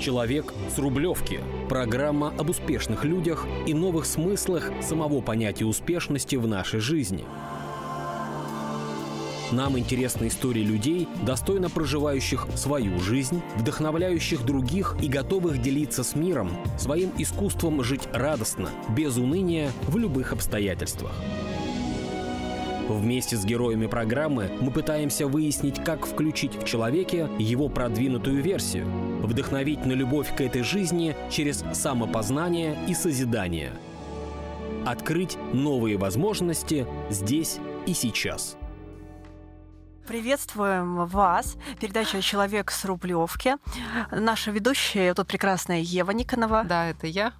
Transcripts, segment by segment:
Человек с Рублевки. Программа об успешных людях и новых смыслах самого понятия успешности в нашей жизни. Нам интересны истории людей, достойно проживающих свою жизнь, вдохновляющих других и готовых делиться с миром своим искусством жить радостно, без уныния, в любых обстоятельствах. Вместе с героями программы мы пытаемся выяснить, как включить в человеке его продвинутую версию, вдохновить на любовь к этой жизни через самопознание и созидание. Открыть новые возможности здесь и сейчас. Приветствуем вас. Передача «Человек с Рублевки». Наша ведущая, тут прекрасная Ева Никонова. Да, это я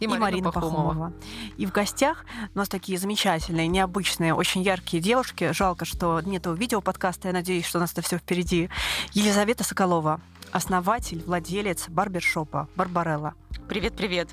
и, Марина, Марина Пахомова. Пахомова. И в гостях у нас такие замечательные, необычные, очень яркие девушки. Жалко, что нету видео подкаста. Я надеюсь, что у нас это все впереди. Елизавета Соколова, основатель, владелец барбершопа Барбарелла. Привет, привет.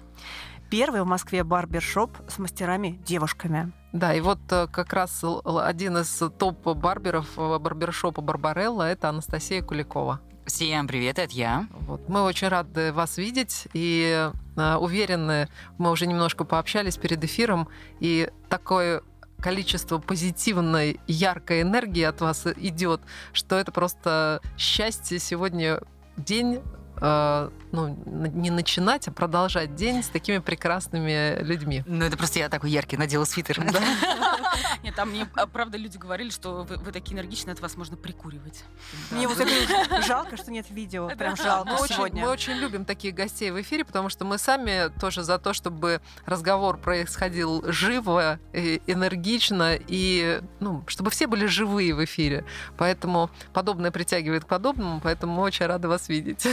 Первый в Москве барбершоп с мастерами-девушками. Да, и вот э, как раз один из топ-барберов э, барбершопа Барбарелла – это Анастасия Куликова. Всем привет, это я. Вот. Мы очень рады вас видеть и э, уверены, мы уже немножко пообщались перед эфиром, и такое количество позитивной, яркой энергии от вас идет, что это просто счастье сегодня день э, ну, не начинать, а продолжать день с такими прекрасными людьми. Ну, это просто я такой яркий надела свитер. Да. Нет, там мне, а, правда, люди говорили, что вы, вы такие энергичные, от вас можно прикуривать. Мне вот жалко, что нет видео. Прям жалко мы сегодня. Очень, мы очень любим таких гостей в эфире, потому что мы сами тоже за то, чтобы разговор происходил живо, энергично, и ну, чтобы все были живые в эфире. Поэтому подобное притягивает к подобному, поэтому мы очень рады вас видеть.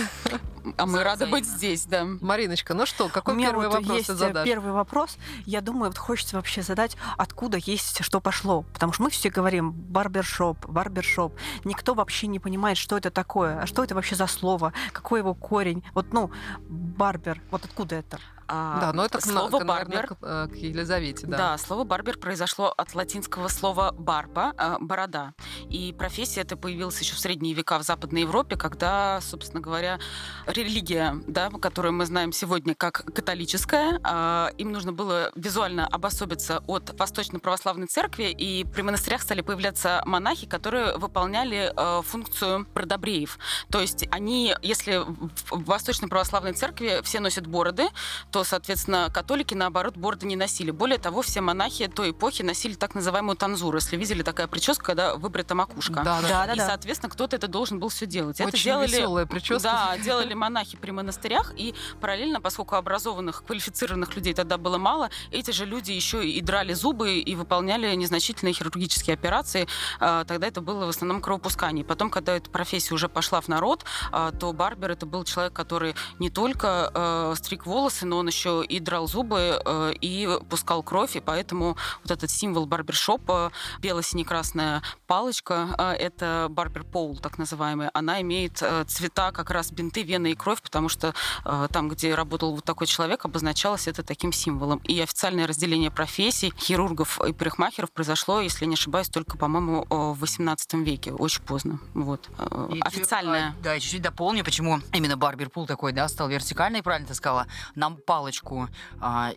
А мы рады быть здесь, да. Мариночка, ну что, какой первый вот вопрос есть ты задашь? Первый вопрос. Я думаю, вот хочется вообще задать, откуда есть, что пошло. Потому что мы все говорим барбершоп, барбершоп. Никто вообще не понимает, что это такое. А что это вообще за слово? Какой его корень? Вот, ну, барбер, вот откуда это? А, да, но это слово к, барбер к, э, к Елизавете, да. Да, слово барбер произошло от латинского слова барба, э, борода. И профессия эта появилась еще в средние века в Западной Европе, когда, собственно говоря, религия, да, которую мы знаем сегодня как католическая, э, им нужно было визуально обособиться от Восточно-православной церкви, и при монастырях стали появляться монахи, которые выполняли функцию продобреев. То есть они, если в Восточно-православной церкви все носят бороды, то что, соответственно, католики, наоборот, бороды не носили. Более того, все монахи той эпохи носили так называемую танзуру. Если видели, такая прическа, когда выбрита макушка. Да, да, да. И, да, соответственно, кто-то это должен был все делать. Очень это делали, веселая прическа. Да, делали монахи при монастырях, и параллельно, поскольку образованных, квалифицированных людей тогда было мало, эти же люди еще и драли зубы и выполняли незначительные хирургические операции. А, тогда это было в основном кровопускание. Потом, когда эта профессия уже пошла в народ, а, то барбер это был человек, который не только а, стриг волосы, но он еще и драл зубы, э, и пускал кровь, и поэтому вот этот символ барбершопа, бело-сине-красная палочка, э, это барбер поул, так называемый, она имеет э, цвета как раз бинты, вены и кровь, потому что там, где работал вот такой человек, обозначалось это таким символом. И официальное разделение профессий хирургов и парикмахеров произошло, если не ошибаюсь, только, по-моему, в 18 веке, очень поздно. Вот. И официальное. Да, и чуть-чуть дополню, почему именно барбер пул такой, да, стал вертикальный, правильно ты сказала, нам палочку а,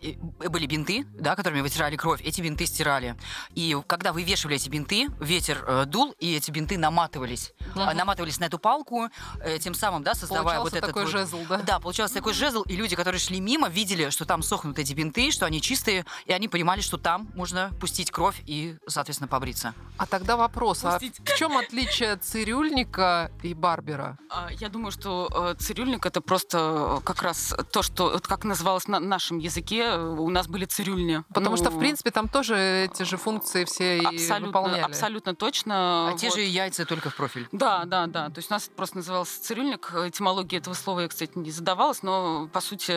были бинты, да, которыми вытирали кровь, эти бинты стирали. И когда вывешивали эти бинты, ветер э, дул, и эти бинты наматывались. Угу. наматывались на эту палку, э, тем самым, да, создавая получался вот этот... такой вот, жезл, да? Да, получался такой жезл, и люди, которые шли мимо, видели, что там сохнут эти бинты, что они чистые, и они понимали, что там можно пустить кровь и, соответственно, побриться. А тогда вопрос, Пустить. а в чем отличие цирюльника и барбера? А, я думаю, что э, цирюльник это просто как раз то, что, как называлось на нашем языке, у нас были цирюльни. Потому ну, что, в принципе, там тоже эти же функции все абсолютно, и выполняли. Абсолютно точно. А вот. те же яйца только в профиль. Да, да, да. То есть у нас просто назывался цирюльник. Этимология этого слова я, кстати, не задавалась, но по сути,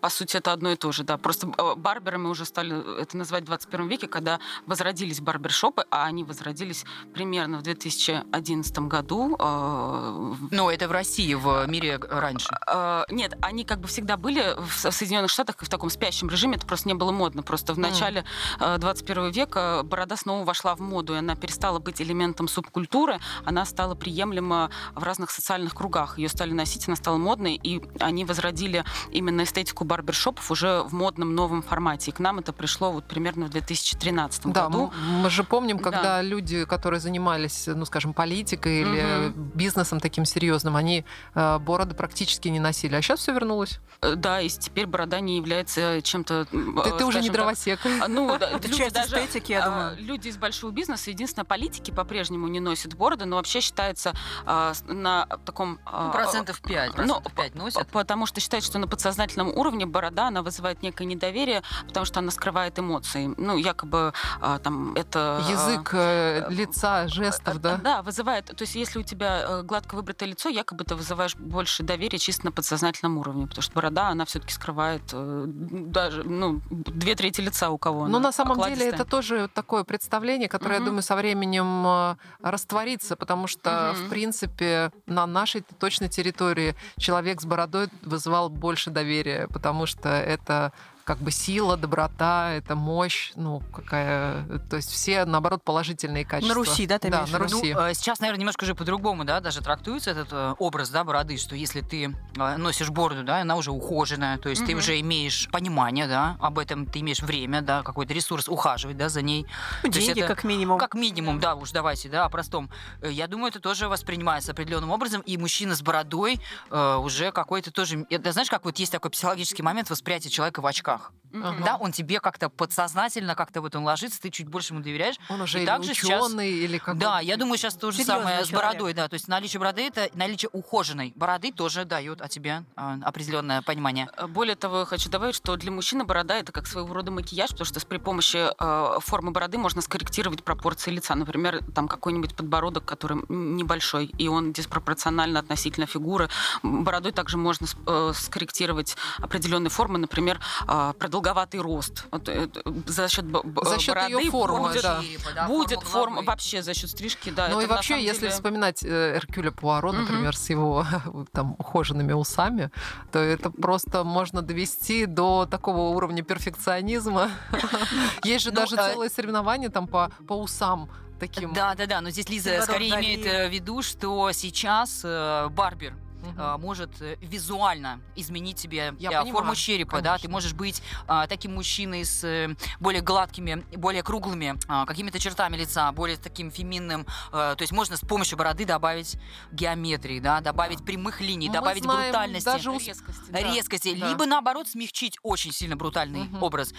по сути это одно и то же. Да. Просто э, барберами уже стали это называть в 21 веке, когда возродились барбершопы, а они возродились примерно в 2011 году. Э, но это в России, в мире раньше. Э, нет, они как бы всегда всегда были в Соединенных Штатах в таком спящем режиме, это просто не было модно. Просто в начале mm. 21 века борода снова вошла в моду, и она перестала быть элементом субкультуры, она стала приемлема в разных социальных кругах. Ее стали носить, она стала модной, и они возродили именно эстетику барбершопов уже в модном новом формате. И к нам это пришло вот примерно в 2013 да, году. Мы же помним, когда да. люди, которые занимались, ну, скажем, политикой угу. или бизнесом таким серьезным, они э, бороды практически не носили. А сейчас все вернулось. Э, да, и теперь борода не является чем-то... Ты, ты уже не дровосек. Так, ну, да, это часть даже, эстетики, я думаю. Люди из большого бизнеса, единственное, политики по-прежнему не носят бороды, но вообще считается а, на таком... А, ну, процентов 5, процентов ну, 5 носят. Потому что считают, что на подсознательном уровне борода, она вызывает некое недоверие, потому что она скрывает эмоции. Ну, якобы а, там это... Язык а, лица, жестов, да? Да, вызывает... То есть если у тебя э, гладко выбритое лицо, якобы ты вызываешь больше доверия чисто на подсознательном уровне, потому что борода, она все-таки скрывает э, даже, ну, две трети лица у кого. Ну, на самом деле, это тоже такое представление, которое, угу. я думаю, со временем э, растворится, потому что, угу. в принципе, на нашей точной территории человек с бородой вызывал больше доверия, потому что это как бы сила, доброта, это мощь, ну, какая... То есть все, наоборот, положительные качества. На Руси, да, ты Да, на Руси. Ну, сейчас, наверное, немножко же по-другому, да, даже трактуется этот э, образ, да, бороды, что если ты э, носишь бороду, да, она уже ухоженная, то есть угу. ты уже имеешь понимание, да, об этом ты имеешь время, да, какой-то ресурс ухаживать, да, за ней. Деньги, это, как минимум. Как минимум, да, уж давайте, да, о простом. Я думаю, это тоже воспринимается определенным образом, и мужчина с бородой э, уже какой-то тоже... Это, знаешь, как вот есть такой психологический момент восприятия человека в очках очках. Угу. Да, он тебе как-то подсознательно как-то вот он ложится, ты чуть больше ему доверяешь. Он уже и также сейчас, или как Да, я думаю, сейчас то же самое с бородой, да. То есть наличие бороды это наличие ухоженной бороды тоже дает о тебе а, определенное понимание. Э, более того, хочу добавить, что для мужчины борода это как своего рода макияж, потому что при помощи э, формы бороды можно скорректировать пропорции лица. Например, там какой-нибудь подбородок, который небольшой, и он диспропорционально относительно фигуры. Бородой также можно э, скорректировать определенные формы, например, э, продолговатый рост. Вот, э, за счет, за счет бороды ее формы, будет, да. да, будет форма вообще за счет стрижки, да. Ну и вообще, если деле... вспоминать э, Эркюля Пуаро, угу. например, с его там ухоженными усами, то это просто можно довести до такого уровня перфекционизма. Есть же ну, даже э, целое соревнование там по, по усам таким. Да, да, да. Но здесь Лиза скорее имеет в виду, что сейчас Барбер угу. может э, визуально изменить тебе Я форму понимаю, черепа, конечно. да, ты можешь быть а, таким мужчиной с э, более гладкими, более круглыми а, какими-то чертами лица, более таким феминным, а, то есть можно с помощью бороды добавить геометрии, да, добавить да. прямых линий, Мы добавить брутальности, даже резкости, да. резкости да. либо наоборот смягчить очень сильно брутальный угу. образ.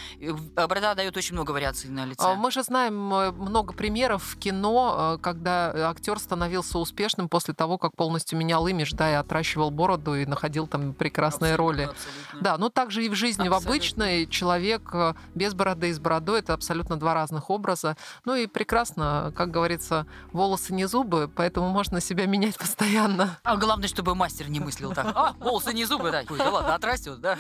Борода дает очень много вариаций на лице. Мы же знаем много примеров в кино, когда актер становился успешным после того, как полностью менял имидж, да, и от отращивал бороду и находил там прекрасные абсолютно, роли. Абсолютно. Да, ну также и в жизни, абсолютно. в обычной человек э, без бороды и с бородой это абсолютно два разных образа. Ну и прекрасно, как говорится, волосы не зубы, поэтому можно себя менять постоянно. А главное, чтобы мастер не мыслил так. А, волосы не зубы, да. Да ладно, отрастет, да.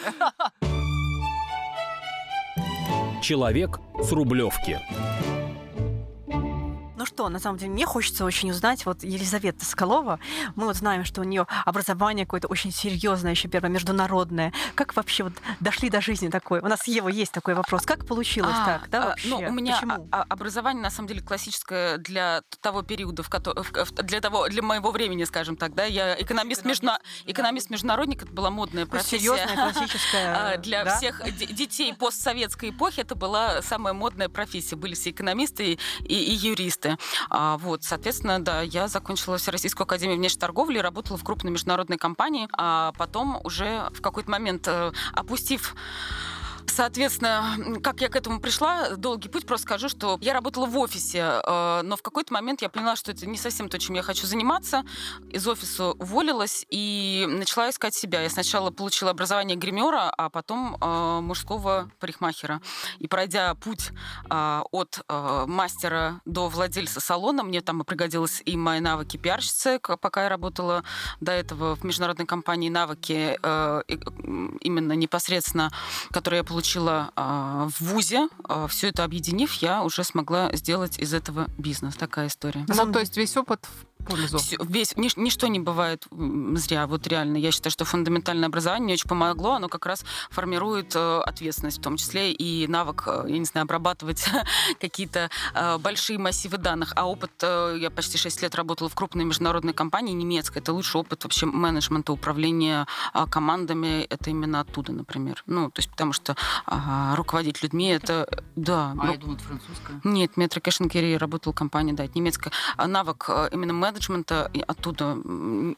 Человек с Рублевки. Ну что, на самом деле, мне хочется очень узнать, вот Елизавета Соколова, мы вот знаем, что у нее образование какое-то очень серьезное, еще первое, международное. Как вообще вот дошли до жизни такой? У нас Ева есть такой вопрос. Как получилось а, так, да, вообще? Ну, у меня Почему? А, образование, на самом деле, классическое для того периода, в котором, для того, для моего времени, скажем так, да, я экономист, междуна... экономист международник, это была модная профессия. Серьезная, классическая. Для да? всех детей постсоветской эпохи это была самая модная профессия. Были все экономисты и, и юристы. А, вот, соответственно, да, я закончила Всероссийскую академию внешней торговли, работала в крупной международной компании, а потом уже в какой-то момент, э, опустив Соответственно, как я к этому пришла, долгий путь, просто скажу, что я работала в офисе, э, но в какой-то момент я поняла, что это не совсем то, чем я хочу заниматься. Из офиса уволилась и начала искать себя. Я сначала получила образование гримера, а потом э, мужского парикмахера. И пройдя путь э, от мастера до владельца салона, мне там пригодились и мои навыки пиарщицы, пока я работала до этого в международной компании, навыки именно непосредственно, которые я получила э, в ВУЗе. Э, все это объединив, я уже смогла сделать из этого бизнес. Такая история. Ну, то есть весь опыт пользу. Всё- весь, нич- ничто не бывает зря. Вот реально, я считаю, что фундаментальное образование очень помогло. Оно как раз формирует э, ответственность, в том числе и навык, э, я не знаю, обрабатывать какие-то э, большие массивы данных. А опыт, э, я почти 6 лет работала в крупной международной компании немецкой. Это лучший опыт вообще менеджмента, управления а, командами. Это именно оттуда, например. Ну, то есть потому что а, руководить людьми, это, да, А ру- я думала, французская. нет, Метро Кэш Керри работала компания, да, немецкая. А навык э, именно менеджмента и оттуда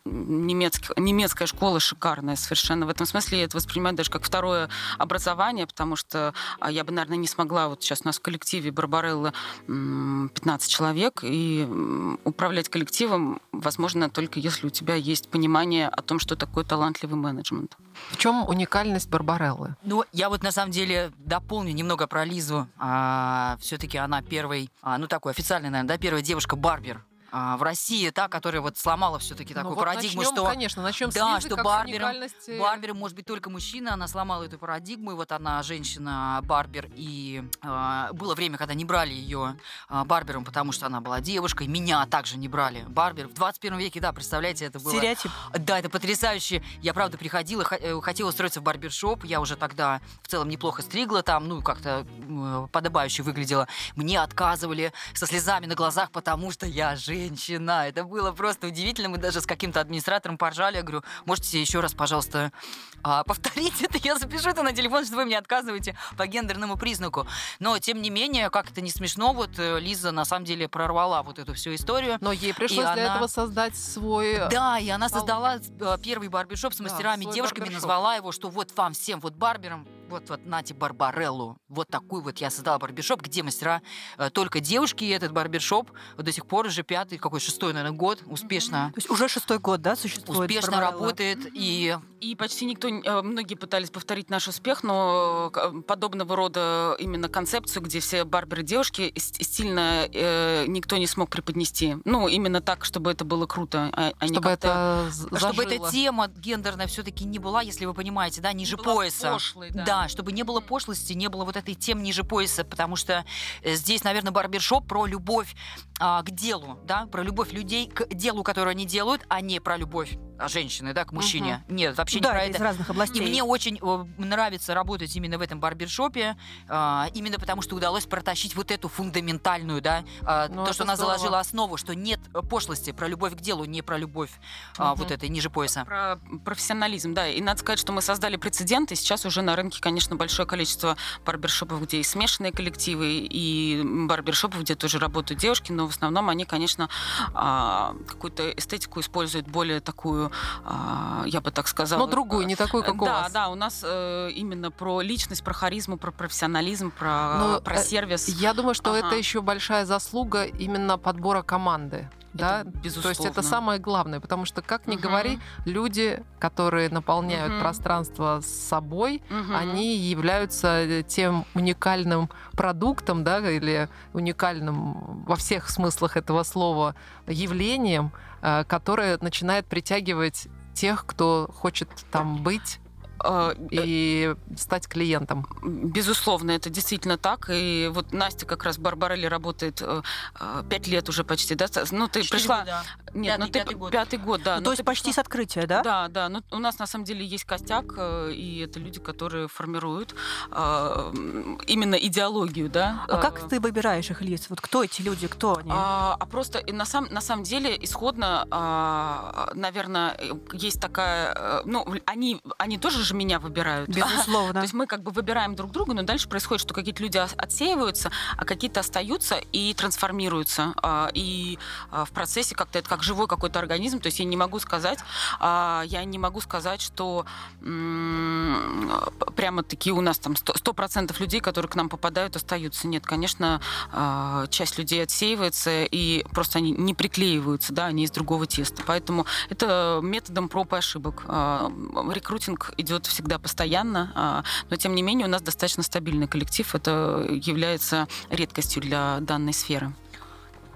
немецких, немецкая школа шикарная совершенно. В этом смысле я это воспринимаю даже как второе образование, потому что а, я бы, наверное, не смогла, вот сейчас у нас в коллективе Барбарелла м, 15 человек, и управлять коллективом возможно только если у тебя есть понимание о том, что такое талантливый менеджмент. В чем уникальность Барбареллы? Ну, я вот на самом деле дополню немного про Лизу. все-таки она первый, а, ну такой официальный, наверное, да, первая девушка-барбер а, в России, та, которая вот сломала все-таки Ну, такую вот парадигму, начнем, что конечно, начнем с да, Лизы, что с барбером- уникальности. барбером может быть только мужчина. Она сломала эту парадигму, и вот она женщина-барбер. И а, было время, когда не брали ее а, барбером, потому что она была девушкой. Меня также не брали барбер. В 21 веке, да, представляете, это было... Стереотип. Да, это потрясающе. Я, правда, приходила, э, хотела устроиться в барбершоп. Я уже тогда в целом неплохо стригла там, ну, как-то э, подобающе выглядела. Мне отказывали со слезами на глазах, потому что я женщина. Это было просто удивительно. Мы даже с каким-то администратором поржали. Я говорю, можете еще раз, пожалуйста, а, повторить это? Я запишу это на телефон, что вы мне отказываете по гендерному признаку. Но, тем не менее, как это не смешно, вот э, Лиза на самом деле прорвала вот эту всю историю. Но ей пришлось И для она- этого создать свой... Да, и она создала э, первый барбершоп с мастерами, девушками, барбершоп. назвала его, что вот вам всем, вот барберам, вот, вот нате Барбареллу. Вот такой вот я создала барбершоп, где мастера э, только девушки, и этот барбершоп до сих пор уже пятый, какой шестой, наверное, год успешно, То есть уже шестой год, да, существует успешно Барбарелла? работает. И И почти никто, не- э, многие пытались повторить наш успех, но э, подобного рода именно концепцию, где все барберы девушки, стильно э, никто не смог преподнести. Ну, именно так, чтобы это было круто, а, а не чтобы это з- чтобы зажило. эта тема гендерная все-таки не была, если вы понимаете, да, ниже была пояса. пошлой, да. Да, чтобы не было пошлости, не было вот этой тем ниже пояса, потому что э, здесь, наверное, барбершоп про любовь а, к делу, да, про любовь людей к делу, которое они делают, а не про любовь женщины, да, к мужчине. Нет, вообще Да, не про это из разных И областей. мне очень э, нравится работать именно в этом барбершопе, а, именно потому что удалось протащить вот эту фундаментальную, да, а, Ну, то, что она здорово. заложила основу, что нет э, пошлости, про любовь к делу, не про любовь а, Мгм. вот этой ниже пояса. Про профессионализм, да. И надо сказать, что мы создали прецедент, и сейчас уже на рынке, конечно, большое количество барбершопов, где и смешанные коллективы, и барбершопов, где тоже работают девушки, но в основном они, конечно, а, какую-то эстетику используют более такую, а, я бы так сказала... Но другую, не такую, как у да, вас. да, у нас э, именно про личность, про харизму, про профессионализм, про, Ну, про э, сервис. Я думаю, что Ага. это еще большая заслуга именно подбора команды. Да? Это То есть это безусловно. самое главное, потому что, как ни Мгм. говори, люди, которые наполняют Мгм. пространство собой, Мгм. они являются э, тем уникальным продуктом, да, или уникальным во всех смыслах этого слова явлением, э, которое начинает притягивать тех, кто хочет там быть Э, и стать клиентом. Безусловно, это действительно так. И вот Настя как раз в Барбарелле работает э, э, пять лет уже почти, да? Ну, ты Четыре пришла... года. Нет, ну Пятый- ты пятый год. пятый год, да. Ну, но то есть почти пришла- с открытия, да? Да, да. Ну, у нас на самом деле есть костяк, э, и это люди, которые формируют э, именно идеологию, да. А Э, как ты выбираешь их лиц? Вот кто эти люди, кто они? А, а просто на, сам, на самом деле исходно, а, наверное, э, есть такая... э, Ну, они, они тоже же меня выбирают. То Безусловно. есть мы как бы выбираем друг друга, но дальше происходит, что какие-то люди отсеиваются, а какие-то остаются и трансформируются. А, И а, в процессе как-то это как живой какой-то организм. То есть я не могу сказать, а, я не могу сказать, что прямо такие у нас там сто процентов людей, которые к нам попадают, остаются. Нет, конечно, а, часть людей отсеивается, и просто они не приклеиваются, да, они из другого теста. Поэтому это методом проб и ошибок. А, Рекрутинг идет всегда постоянно, но тем не менее у нас достаточно стабильный коллектив. Это является редкостью для данной сферы.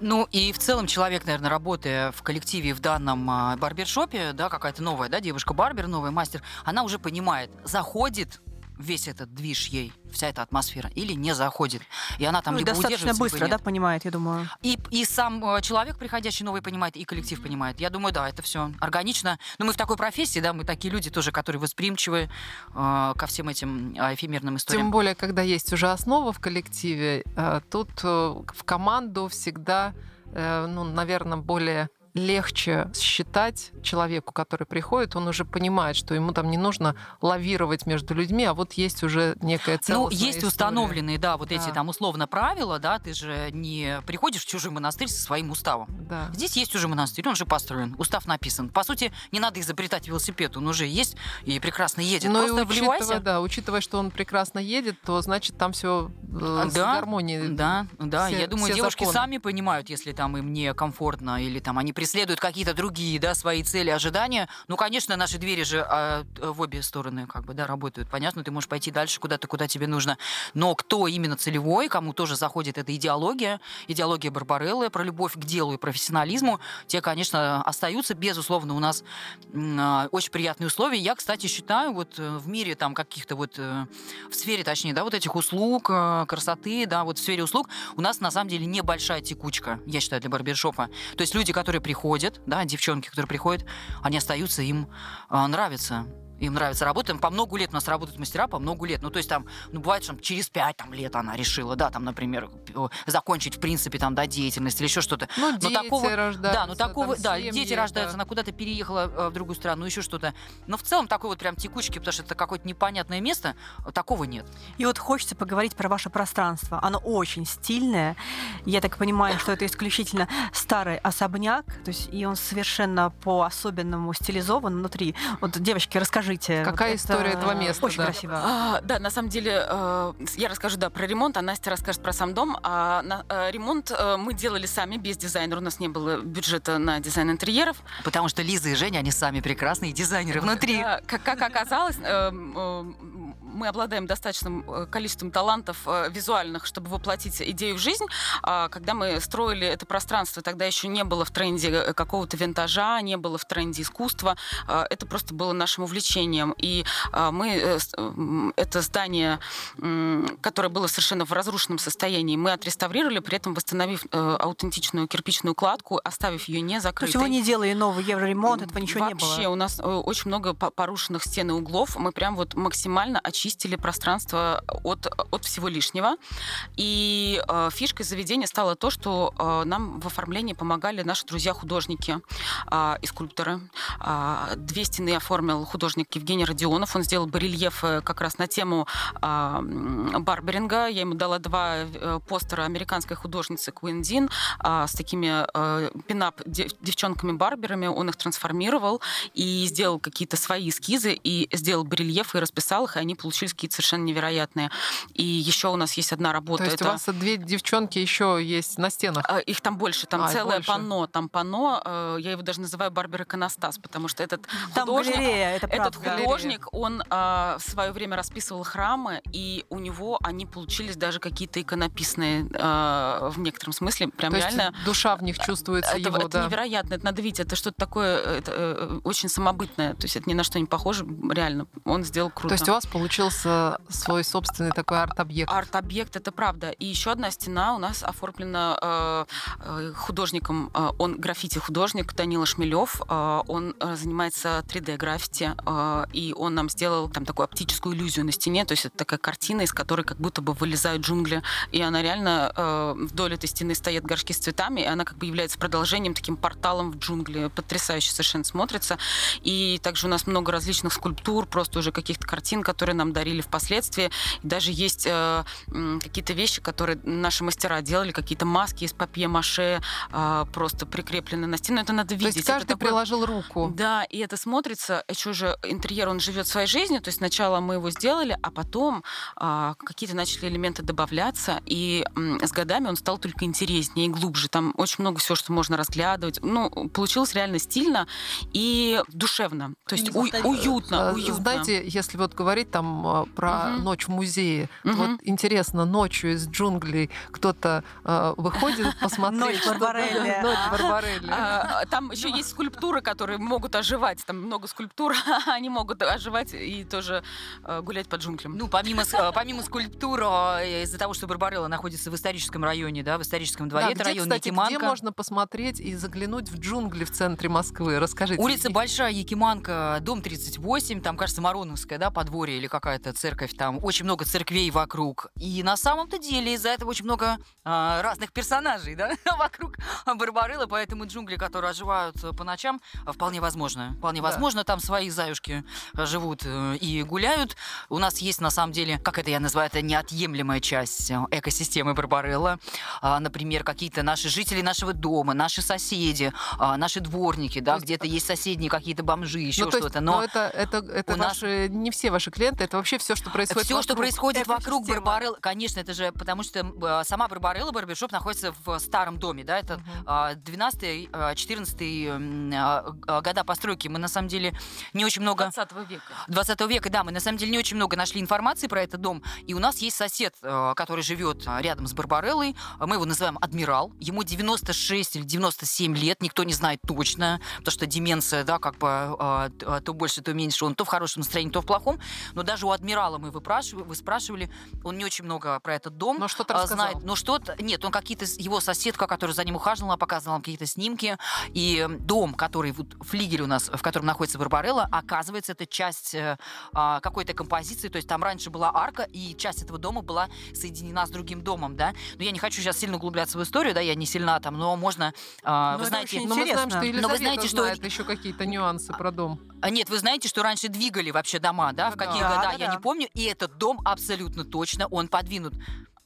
Ну и в целом человек, наверное, работая в коллективе в данном а, барбершопе, да, какая-то новая, да, девушка-барбер, новый мастер, она уже понимает, заходит весь этот движ ей, вся эта атмосфера, или не заходит. И она там Ну, либо достаточно удерживается, быстро, либо да, понимает, я думаю. И, и сам э, человек, приходящий новый, понимает, и коллектив понимает. Я думаю, да, это все органично. Но мы в такой профессии, да, мы такие люди тоже, которые восприимчивы э, ко всем этим э, эфемерным историям. Тем более, когда есть уже основа в коллективе, э, тут э, в команду всегда, э, ну, наверное, более легче считать человеку, который приходит, он уже понимает, что ему там не нужно лавировать между людьми, а вот есть уже некая Ну, целостная есть история. установленные, да, вот эти Да. там условно правила, да, ты же не приходишь в чужой монастырь со своим уставом. Да. Здесь есть уже монастырь, он же построен, устав написан. По сути, не надо изобретать велосипед, он уже есть и прекрасно едет. Ну и Просто учитывая, вливайся. да, учитывая, что он прекрасно едет, то значит там все с Да, гармонией. Да, да, все- я думаю, девушки законы. сами понимают, если там им некомфортно или там они преследуют какие-то другие, да, свои цели, ожидания. Ну, конечно, наши двери же а, в обе стороны как бы, да, работают. Понятно, ты можешь пойти дальше куда-то, куда тебе нужно. Но кто именно целевой, кому тоже заходит эта идеология, идеология Барбареллы про любовь к делу и профессионализму, те, конечно, остаются. Безусловно, у нас а, очень приятные условия. Я, кстати, считаю, вот э, в мире там каких-то вот, э, в сфере, точнее, да, вот этих услуг, э, красоты, да, вот в сфере услуг у нас на самом деле небольшая текучка, я считаю, для барбершопа. То есть люди, которые приходят, да, девчонки, которые приходят, они остаются, им э, нравится. Им нравится работа. По много лет у нас работают мастера, по много лет. Ну, то есть там, ну, бывает, что там, через пять там, лет она решила, да, там, например, закончить, в принципе, там, да, деятельность или еще что-то. Ну, Но дети такого- рождаются. Да, ну такого, там да, семьи, дети да. рождаются, она куда-то переехала э, в другую страну, еще что-то. Но в целом такой вот прям текучки, потому что это какое-то непонятное место, такого нет. И вот хочется поговорить про ваше пространство. Оно очень стильное. Я так понимаю, что это исключительно старый особняк, то есть и он совершенно по-особенному стилизован внутри. Вот, девочки, расскажите. Какая вот история этого места, Очень да. красиво. А, да, на самом деле, э, я расскажу, да, про ремонт, а Настя расскажет про сам дом. А, на- э, ремонт э, мы делали сами, без дизайнера. У нас не было бюджета на дизайн интерьеров. Потому что Лиза и Женя, они сами прекрасные дизайнеры внутри. Да, как, как оказалось, э, э, мы обладаем достаточным э, количеством талантов э, визуальных, чтобы воплотить идею в жизнь. А Когда мы строили это пространство, тогда еще не было в тренде э, какого-то винтажа, не было в тренде искусства. А, Это просто было нашим увлечением. И а, мы это здание, которое было совершенно в разрушенном состоянии, мы отреставрировали, при этом восстановив аутентичную кирпичную кладку, оставив ее не То есть закрытой. вы не делали новый евроремонт, этого ничего не Вообще, было? у нас очень много по- порушенных стен и углов. Мы прям вот максимально очистили пространство от, от всего лишнего. И э, фишкой заведения стало то, что э, нам в оформлении помогали наши друзья-художники э, и скульпторы. А, Две стены оформил художник Евгений Родионов. Он сделал барельефы как раз на тему м, барберинга. Я ему дала два э, постера американской художницы Куин Дин а, с такими э, пинап дев- девчонками-барберами. Он их трансформировал и сделал какие-то свои эскизы, и сделал барельефы, и расписал их, и они получились какие-то совершенно невероятные. И еще у нас есть одна работа. То есть это... у вас две девчонки еще есть на стенах. А, Их там больше, там А, целое больше. панно, там панно, э, я его даже называю Барбер иконостас, потому что этот Там художник, галерея, это этот правда. художник, он а, в свое время расписывал храмы, и у него они получились даже какие-то иконописные а, в некотором смысле, прям То есть реально. душа в них чувствуется Это, его, это да. невероятно, это надо видеть, это что-то такое это, э, очень самобытное, то есть это ни на что не похоже, реально, он сделал круто. То есть у вас получился свой собственный такой арт-объект. Арт-объект, это правда. И еще одна стена у нас оформлена э, э, художником, э, он граффити-художник Данила Шмелев, э, он занимается 3D-граффити, э, и он нам сделал там такую оптическую иллюзию на стене, то есть это такая картина, из которой как будто бы вылезают джунгли, и она реально э, вдоль этой стены стоят горшки с цветами, и она как бы является продолжением, таким порталом в джунгли, потрясающе совершенно смотрится. И также у нас много различных скульптур, просто уже каких-то картин, которые нам дарили впоследствии. И даже есть э, какие-то вещи, которые наши мастера делали, какие-то маски из папье-маше э, просто прикреплены на стену. Это надо То видеть. есть Это каждый такой- приложил руку. да, и это смотрится, еще же интерьер, он живет своей жизнью, то есть сначала мы его сделали, а потом а, какие-то начали элементы добавляться, и м, с годами он стал только интереснее и глубже. Там очень много всего, что можно разглядывать. Ну, получилось реально стильно и душевно, то есть у- уютно, А, уютно. Знаете, если вот говорить там э, про Мгм. ночь в музее. Мгм. Вот интересно, ночью из джунглей кто-то э, выходит посмотреть. Ночь Барбарелли. Ночь А. Барбарелли. А, Там еще есть скульптуры, которые могут оживать. Там много скульптур, они могут оживать и тоже гулять по джунглям. Ну, помимо, помимо скульптур, из-за того, что Барбарелла находится в историческом районе, да, в историческом дворе, Да, это где, район кстати, где Якиманка. можно посмотреть и заглянуть в джунгли в центре Москвы? Расскажите. Улица Большая, Якиманка, дом 38, там, кажется, Мароновская, да, подворье или какая-то церковь там. Очень много церквей вокруг. И на самом-то деле из-за этого очень много а, разных персонажей, да, вокруг Барбарылы, поэтому джунгли, которые оживают э, по ночам, а, вполне возможно. Вполне Да. возможно, там свои заюшки э, живут э, и гуляют. У нас есть, на самом деле, как это я называю, это неотъемлемая часть э, экосистемы Барбарелла. А, Например, какие-то наши жители нашего дома, наши соседи, а, наши дворники, да, где-то есть соседние какие-то бомжи, еще Ну, то есть, что-то. ну, Но это, это, это у нас- ваши, не все ваши клиенты, это вообще все, что происходит все, что вокруг. происходит вокруг. Барбареллы, конечно, это же потому что э, сама Барбарелла Барбершоп находится в старом доме, да, это а, 12-14 м, а, а, года постройки. Мы на самом деле не очень много 20 века. 20 века, да, мы на самом деле не очень много нашли информации про этот дом. И у нас есть сосед, который живет рядом с Барбареллой. Мы его называем Адмирал. Ему 96 или 97 лет, никто не знает точно, потому что деменция, да, как бы то больше, то меньше. Он то в хорошем настроении, то в плохом. Но даже у Адмирала мы выпрашивали, вы спрашивали, он не очень много про этот дом Но что-то а, рассказал. знает. Но что-то... Нет, он какие-то... Его соседка, которая за ним ухаживала, показывала нам какие-то снимки. И дом, который... Вот, флигель у нас, в котором находится Барбарелла, оказывается, это часть э, а, какой-то композиции. То есть там раньше была арка, и часть этого дома была соединена с другим домом, да. Но я не хочу сейчас сильно углубляться в историю, да, я не сильна там, но можно... а, Ну, вы это знаете... очень Но мы знаем, что Но вы знаете, что- знает еще какие-то нюансы про дом. А, Нет, вы знаете, что раньше двигали вообще дома, да? В Да, какие да. года, Да, я да. не помню. И этот дом абсолютно точно, он подвинут.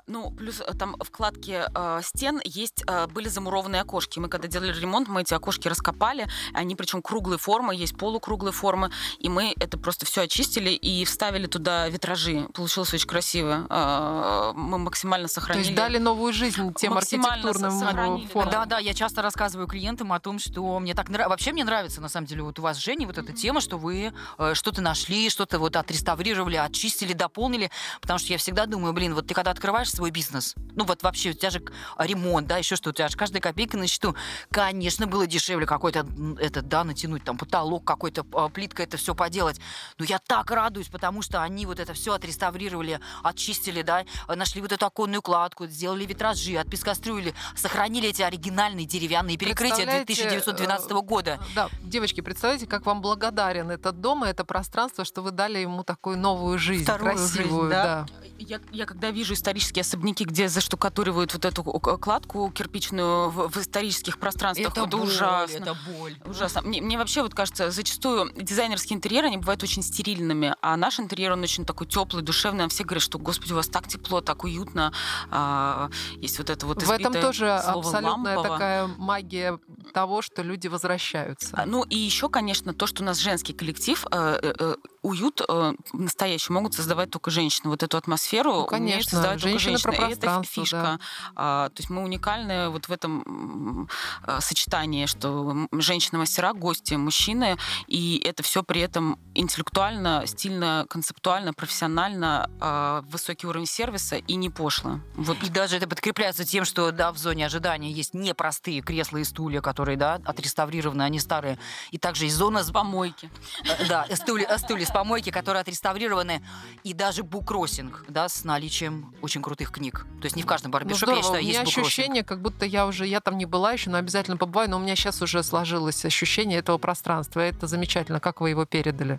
Ну, плюс э, там в кладке э, стен есть, э, были замурованные окошки. Мы когда делали ремонт, мы эти окошки раскопали. Они причем круглой формы, есть полукруглые формы. И мы это просто все очистили и вставили туда витражи. Получилось очень красиво. Э, мы максимально То сохранили. есть дали новую жизнь тем Максимально архитектурным формам. Да, да, я часто рассказываю клиентам о том, что мне так нравится. Вообще мне нравится, на самом деле, вот у вас, Женя, вот эта тема, что вы э, что-то нашли, что-то вот отреставрировали, очистили, дополнили. Потому что я всегда думаю, блин, вот ты когда открываешь свой бизнес, ну вот вообще у тебя же ремонт, да, еще что, у тебя же каждая копейка на счету. Конечно, было дешевле какой-то, м, этот, да, натянуть, там, потолок какой-то, а, плитка, это все поделать. Но я так радуюсь, потому что они вот это все отреставрировали, очистили, да, э, нашли вот эту оконную кладку, сделали витражи, отпескоструили, сохранили эти оригинальные деревянные перекрытия Представляете, 1912 года. Да, девочки, представляете, как вам благодарен этот дом и это пространство, что вы дали ему такую новую жизнь, Вторую жизнь, красивую, да. Я, я когда вижу исторические особняки, где заштукатуривают вот эту кладку кирпичную в, в исторических пространствах, это, боль, ужасно. это боль. Ужасно. Мне, мне вообще вот кажется, зачастую дизайнерские интерьеры, они бывают очень стерильными, а наш интерьер, он очень такой теплый, душевный. А все говорят, что, господи, у вас так тепло, так уютно. А, есть вот это вот В этом тоже абсолютная «лампово». такая магия того, что люди возвращаются. А, Ну и еще, конечно, то, что у нас женский коллектив, э, э, э, уют э, настоящий могут создавать только женщины. Вот эту атмосферу Ну, умеют конечно, создавать только женщины про. И это фишка. да. А, то есть мы уникальны вот в этом э, сочетании, что женщины-мастера, гости, мужчины, и это все при этом интеллектуально, стильно, концептуально, профессионально, э, высокий уровень сервиса и не пошло. Вот И даже это подкрепляется тем, что да, в зоне ожидания есть непростые кресла и стулья, которые да, отреставрированы, они старые. И также есть зона с помойки. Э, Да, стулья, стулья помойки, которые отреставрированы, и даже буккроссинг, да, с наличием очень крутых книг. То есть не в каждом Ну, барбершопе, я здорово. считаю, у меня есть буккроссинг. ощущение, как будто я уже, я там не была еще, но обязательно побываю, но у меня сейчас уже сложилось ощущение этого пространства. Это замечательно, как вы его передали.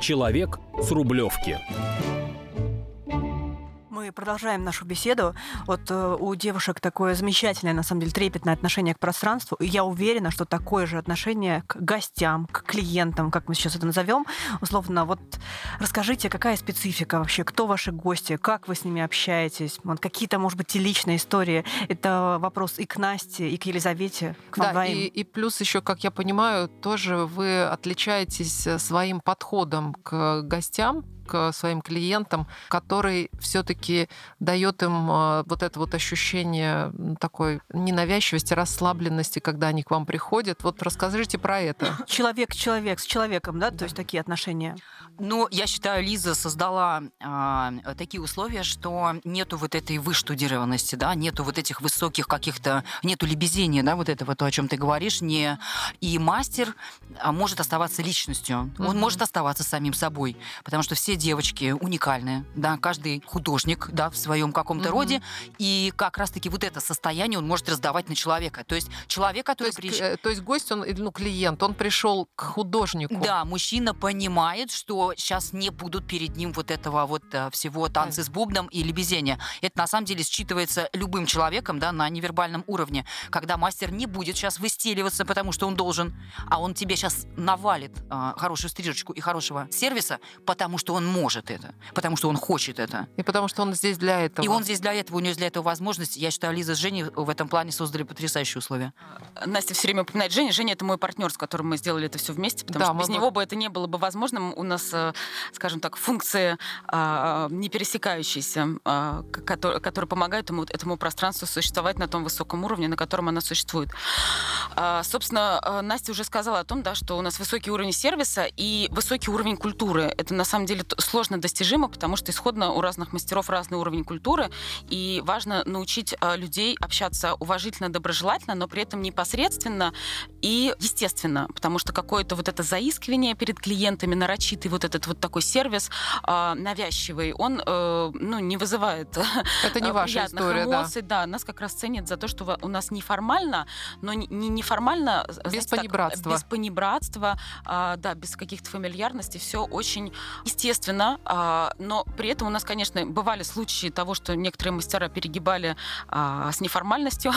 Человек с Рублевки. Мы продолжаем нашу беседу. Вот э, у девушек такое замечательное, на самом деле, трепетное отношение к пространству. И я уверена, что такое же отношение к гостям, к клиентам, как мы сейчас это назовем. Условно, вот расскажите, какая специфика вообще, кто ваши гости, как вы с ними общаетесь, вот какие-то, может быть, и личные истории. Это вопрос и к Насте, и к Елизавете, к вам Да, двоим. и, и плюс еще, как я понимаю, тоже вы отличаетесь э, своим подходом к гостям. К своим клиентам, который все-таки дает им э, вот это вот ощущение такой ненавязчивости, расслабленности, когда они к вам приходят. Вот расскажите про это. Человек-человек с человеком, да, то есть такие отношения. Ну, я считаю, Лиза создала э, такие условия, что нету вот этой выштудированности, да, нету вот этих высоких каких-то, нету лебезения, да, вот этого, то, о чем ты говоришь, не... И мастер а, может оставаться личностью, mm-hmm. он может оставаться самим собой, потому что все девочки уникальные, да, каждый художник, да, в своем каком-то mm-hmm. роде, и как раз-таки вот это состояние он может раздавать на человека. То есть человек, который... То есть, приш... то есть гость, он, ну, клиент, он пришел к художнику. Да, мужчина понимает, что сейчас не будут перед ним вот этого вот э, всего танцы с бубном и лебезения. Это на самом деле считывается любым человеком, да, на невербальном уровне, когда мастер не будет сейчас выстеливаться, потому что он должен, а он тебе сейчас навалит э, хорошую стрижечку и хорошего сервиса, потому что он может это, потому что он хочет это. И потому что он здесь для этого. И он здесь для этого, у него есть для этого возможность. Я считаю, Лиза с Женей в этом плане создали потрясающие условия. Настя все время упоминает Женя. Женя это мой партнер, с которым мы сделали это все вместе, потому да, что без мы... него бы это не было бы возможным. У нас, э, скажем так, функции а, не пересекающиеся, а, которые, которые помогают ему, этому пространству существовать на том высоком уровне, на котором оно существует. А, собственно, Настя уже сказала о том, да, что у нас высокий уровень сервиса и высокий уровень культуры. Это на самом деле сложно достижимо, потому что исходно у разных мастеров разный уровень культуры, и важно научить людей общаться уважительно, доброжелательно, но при этом непосредственно и естественно, потому что какое-то вот это заискивание перед клиентами, нарочитый вот этот вот такой сервис э, навязчивый, он э, ну, не вызывает это не ваша история, эмоций. Да. да, нас как раз ценят за то, что у нас неформально, но не, не неформально... Без понебратства. Так, без понебратства, да, без каких-то фамильярностей, все очень естественно, э, но при этом у нас, конечно, бывали случаи того, что некоторые мастера перегибали э, с неформальностью,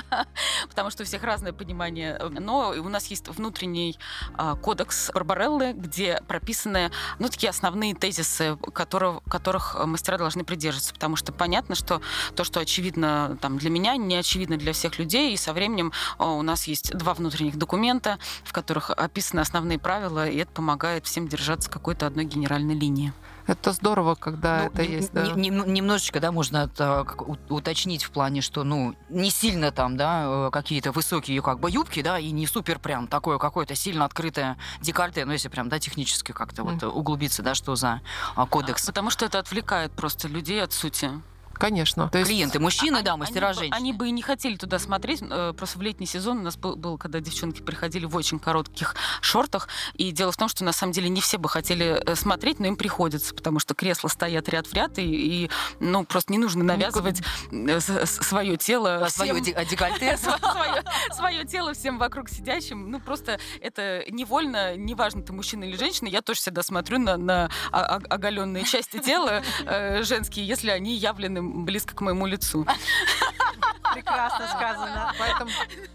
потому что у всех разное понимание. Но у нас есть внутренний а, кодекс Барбареллы, где прописаны ну, такие основные тезисы, которых, которых мастера должны придерживаться. Потому что понятно, что то, что очевидно там, для меня, не очевидно для всех людей. И со временем а, у нас есть два внутренних документа, в которых описаны основные правила, и это помогает всем держаться какой-то одной генеральной линии. Это здорово, когда ну, это не, есть, да. Не, не, немножечко, да, можно это уточнить в плане, что, ну, не сильно там, да, э, какие-то высокие как бы юбки, да, и не супер прям такое какое-то сильно открытое декольте, ну, если прям, да, технически как-то mm. вот углубиться, да, что за а, кодекс. Потому что это отвлекает просто людей от сути. Конечно. То есть... Клиенты мужчины, а, да, мастера они, женщины. Они бы и не хотели туда смотреть. Э, просто в летний сезон у нас был, был, когда девчонки приходили в очень коротких шортах. И дело в том, что на самом деле не все бы хотели э, смотреть, но им приходится, потому что кресла стоят ряд в ряд, и, и ну, просто не нужно навязывать ну, свое тело. А свое декольте. Свое тело всем вокруг сидящим. Ну, просто это невольно, неважно, ты мужчина или женщина, я тоже всегда смотрю на, на оголенные части тела э, женские, если они явлены близко к моему лицу. Прекрасно сказано. Поэтому,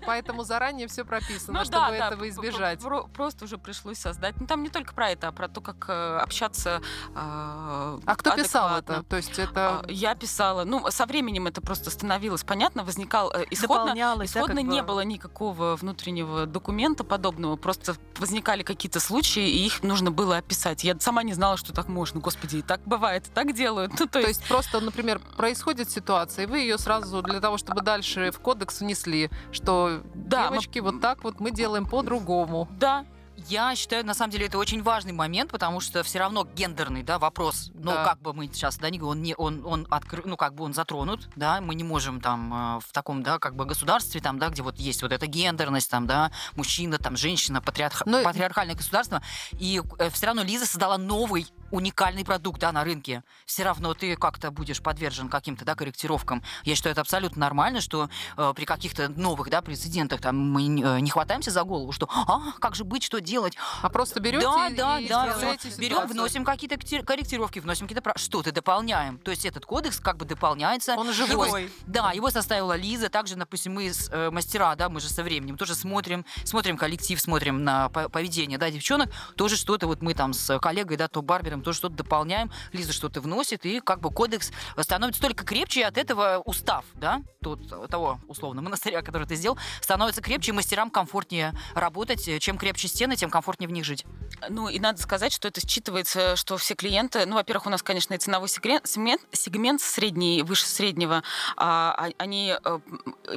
поэтому заранее все прописано, ну, чтобы да, этого да, избежать. Просто уже пришлось создать. Ну, там не только про это, а про то, как э, общаться. Э, а кто писал это? То есть это... А, я писала. Ну, со временем это просто становилось понятно, возникал э, исходно, исходно да, не бы... было никакого внутреннего документа подобного, просто возникали какие-то случаи, и их нужно было описать. Я сама не знала, что так можно. Господи, и так бывает, так делают. Ну, то, то есть... есть просто, например, происходит ситуация, и вы ее сразу для того, чтобы дальше в кодекс внесли, что да, девочки, мы... вот так вот мы делаем по-другому. Да, я считаю, на самом деле, это очень важный момент, потому что все равно гендерный, да, вопрос. Ну, да. как бы мы сейчас, да, не он не он он откры, ну как бы он затронут, да, мы не можем там э, в таком, да, как бы государстве там, да, где вот есть вот эта гендерность там, да, мужчина, там, женщина, патриарх... Но... патриархальное государство, и э, все равно Лиза создала новый уникальный продукт да, на рынке, все равно ты как-то будешь подвержен каким-то да, корректировкам. Я считаю, это абсолютно нормально, что э, при каких-то новых да, прецедентах там, мы э, не хватаемся за голову, что а, как же быть, что делать. А просто берете да, и, да, и да, берем, вносим какие-то корректировки, вносим какие-то что-то дополняем. То есть этот кодекс как бы дополняется. Он живой. Его, да, его составила Лиза. Также, допустим, мы с, э, мастера, да, мы же со временем тоже смотрим, смотрим коллектив, смотрим на поведение да, девчонок. Тоже что-то вот мы там с коллегой, да, то барбером, тоже что-то дополняем, Лиза что-то вносит, и как бы кодекс становится только крепче, и от этого устав, да, тот, того, условно, монастыря, который ты сделал, становится крепче, и мастерам комфортнее работать. Чем крепче стены, тем комфортнее в них жить. Ну, и надо сказать, что это считывается, что все клиенты, ну, во-первых, у нас, конечно, и ценовой сегмент, сегмент средний, выше среднего, а, а они э,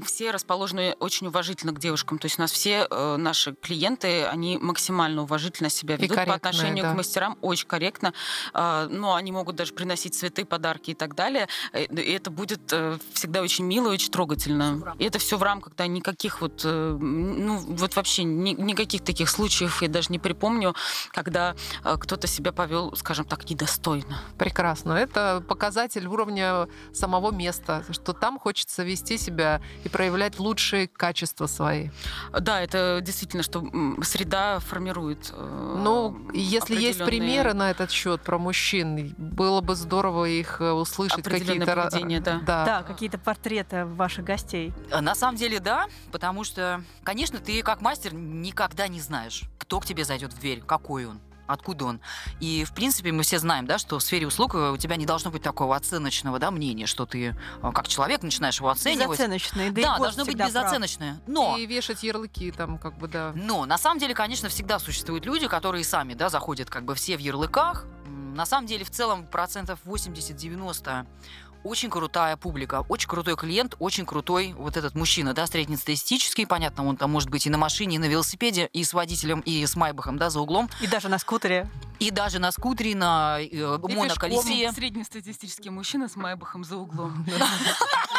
все расположены очень уважительно к девушкам. То есть у нас все э, наши клиенты, они максимально уважительно себя ведут по отношению да. к мастерам, очень корректно. А, ну, они могут даже приносить цветы, подарки и так далее. Э, и это будет всегда очень мило, очень трогательно. И это все в рамках, да, никаких вот, ну, вот вообще ни, никаких таких случаев я даже не припомню, когда кто-то себя повел, скажем так, недостойно. Прекрасно. Это показатель уровня самого места, что там хочется вести себя и проявлять лучшие качества свои. Да, это действительно, что среда формирует. Э, ну, если есть примеры на этот счет про мужчин, было бы здорово их э, услышать какие-то да. Да. да, какие-то портреты ваших гостей. Э, на самом деле, да, потому что, конечно, ты как мастер никогда не знаешь, кто к тебе зайдет в дверь, какой он откуда он. И, в принципе, мы все знаем, да, что в сфере услуг э, у тебя не должно быть такого оценочного да, мнения, что ты э, как человек начинаешь его оценивать. Безоценочное, да, да должно быть безоценочное. Прав. Но... И вешать ярлыки там, как бы, да. Но, на самом деле, конечно, всегда существуют люди, которые сами, да, заходят как бы все в ярлыках. На самом деле, в целом, процентов 80-90 очень крутая публика, очень крутой клиент, очень крутой вот этот мужчина, да, среднестатистический, понятно, он там может быть и на машине, и на велосипеде, и с водителем, и с майбахом, да, за углом. И даже на скутере. И даже на скутере, на э, моноколесе. Среднестатистический мужчина с майбахом за углом.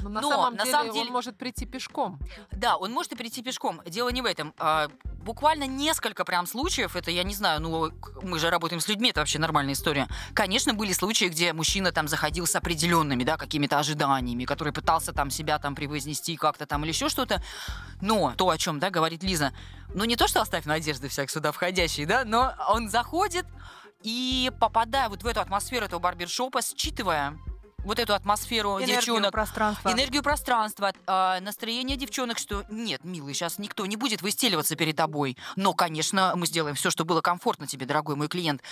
Но на самом деле он может прийти пешком. Да, он может и прийти пешком. Дело не в этом. А, буквально несколько прям случаев, это я не знаю, ну мы же работаем с людьми, это вообще нормальная история. Конечно, были случаи, где мужчина там заходил с определенными, да, какими-то ожиданиями, который пытался там себя там превознести как-то там или еще что-то. Но то, о чем, да, говорит Лиза, ну не то, что оставь надежды всяк сюда входящие, да, но он заходит, и попадая вот в эту атмосферу этого барбершопа, считывая вот эту атмосферу энергию девчонок, пространства. энергию пространства, э, настроение девчонок, что нет, милый, сейчас никто не будет выстеливаться перед тобой, но, конечно, мы сделаем все, что было комфортно тебе, дорогой мой клиент.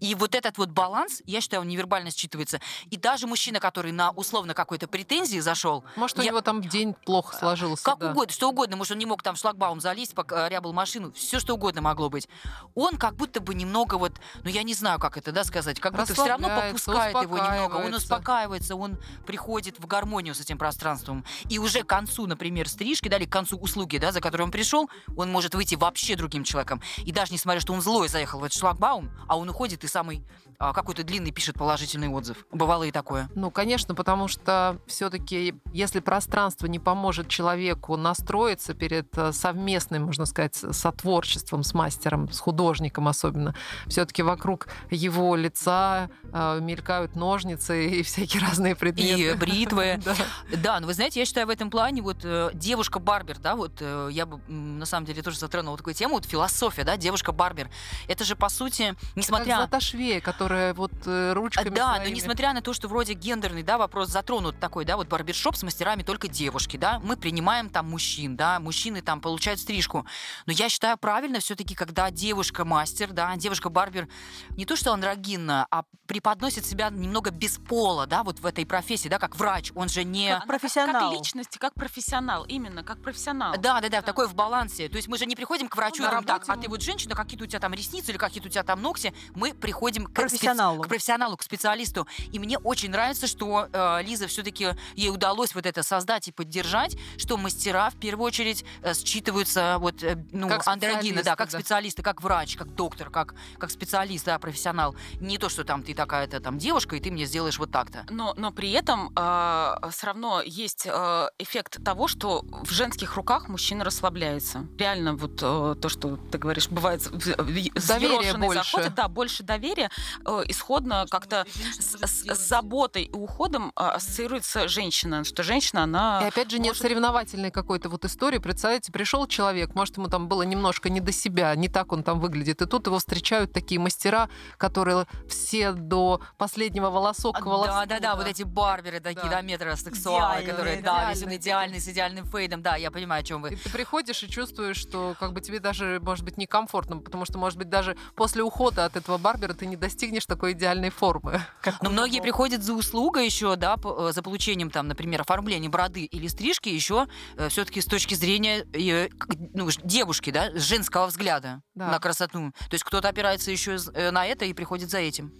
И вот этот вот баланс, я считаю, он невербально считывается. И даже мужчина, который на условно какой-то претензии зашел, может я... у него там день плохо сложился, как да. угодно, что угодно, может он не мог там в шлагбаум залезть, пока рябал машину, все что угодно могло быть. Он как будто бы немного вот, ну я не знаю, как это, да, сказать, как будто все равно попускает его немного, он успокаивает успокаивается, он приходит в гармонию с этим пространством. И уже к концу, например, стрижки, да, или к концу услуги, да, за которой он пришел, он может выйти вообще другим человеком. И даже несмотря, что он злой заехал в этот шлагбаум, а он уходит и самый а, какой-то длинный пишет положительный отзыв. Бывало и такое. Ну, конечно, потому что все-таки, если пространство не поможет человеку настроиться перед э, совместным, можно сказать, сотворчеством с мастером, с художником особенно, все-таки вокруг его лица э, мелькают ножницы и всякие разные предметы. И бритвы. да. да, но вы знаете, я считаю в этом плане вот э, девушка-барбер, да, вот э, я бы на самом деле тоже затронула такую тему, вот философия, да, девушка-барбер. Это же, по сути, несмотря... Как Златошвея, которая вот э, ручками Да, своими... но несмотря на то, что вроде гендерный, да, вопрос затронут такой, да, вот барбершоп с мастерами только девушки, да, мы принимаем там мужчин, да, мужчины там получают стрижку. Но я считаю правильно все-таки, когда девушка-мастер, да, девушка-барбер, не то что андрогинна, а преподносит себя немного без пола, да, вот в этой профессии, да, как врач, он же не... Как профессионал. Как личность, как профессионал, именно, как профессионал. Да, да, да, да. такой в балансе. То есть мы же не приходим к врачу, ну, говорим, так, а ты вот женщина, какие-то у тебя там ресницы или какие-то у тебя там ногти, мы приходим к профессионалу, спец... к профессионалу, к специалисту. И мне очень нравится, что э, Лиза все-таки ей удалось вот это создать и поддержать, что мастера в первую очередь э, считываются вот э, ну как андрогины, да, как да. специалисты, как врач, как доктор, как как специалист, да, профессионал. Не то, что там ты такая-то там девушка и ты мне сделаешь вот так-то. Но но при этом э, а, все равно есть э, эффект того, что в женских руках мужчина расслабляется. Реально вот э, то, что ты говоришь, бывает доверие больше. заходы, да, больше доверия. Э, исходно как-то с, с, с заботой и уходом э, ассоциируется женщина, что женщина, она... И опять же может... нет соревновательной какой-то вот истории. Представляете, пришел человек, может, ему там было немножко не до себя, не так он там выглядит, и тут его встречают такие мастера, которые все до последнего волосок к волоску, да, да, да, Да, вот эти барберы такие, да, метросексуалы, которые, да, весь он идеальный, с идеальным фейдом. Да, я понимаю, о чем И вы. ты приходишь и чувствуешь, что как бы тебе даже, может быть, некомфортно, потому что, может быть, даже после ухода от этого барбера ты не достигнешь такой идеальной формы. Но он многие приходят за услугой еще, да, э, за получением там, например, оформления бороды или стрижки еще все-таки с точки зрения э, ну, девушки, да, с женского взгляда Да. на красоту. То есть кто-то опирается еще э, на это и приходит за этим.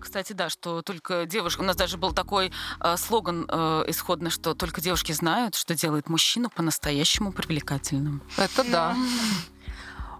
Кстати, да, что только девушка... У нас даже был такой э, слоган э, исходно, что только девушки знают, что делает мужчину по-настоящему привлекательным. Это да.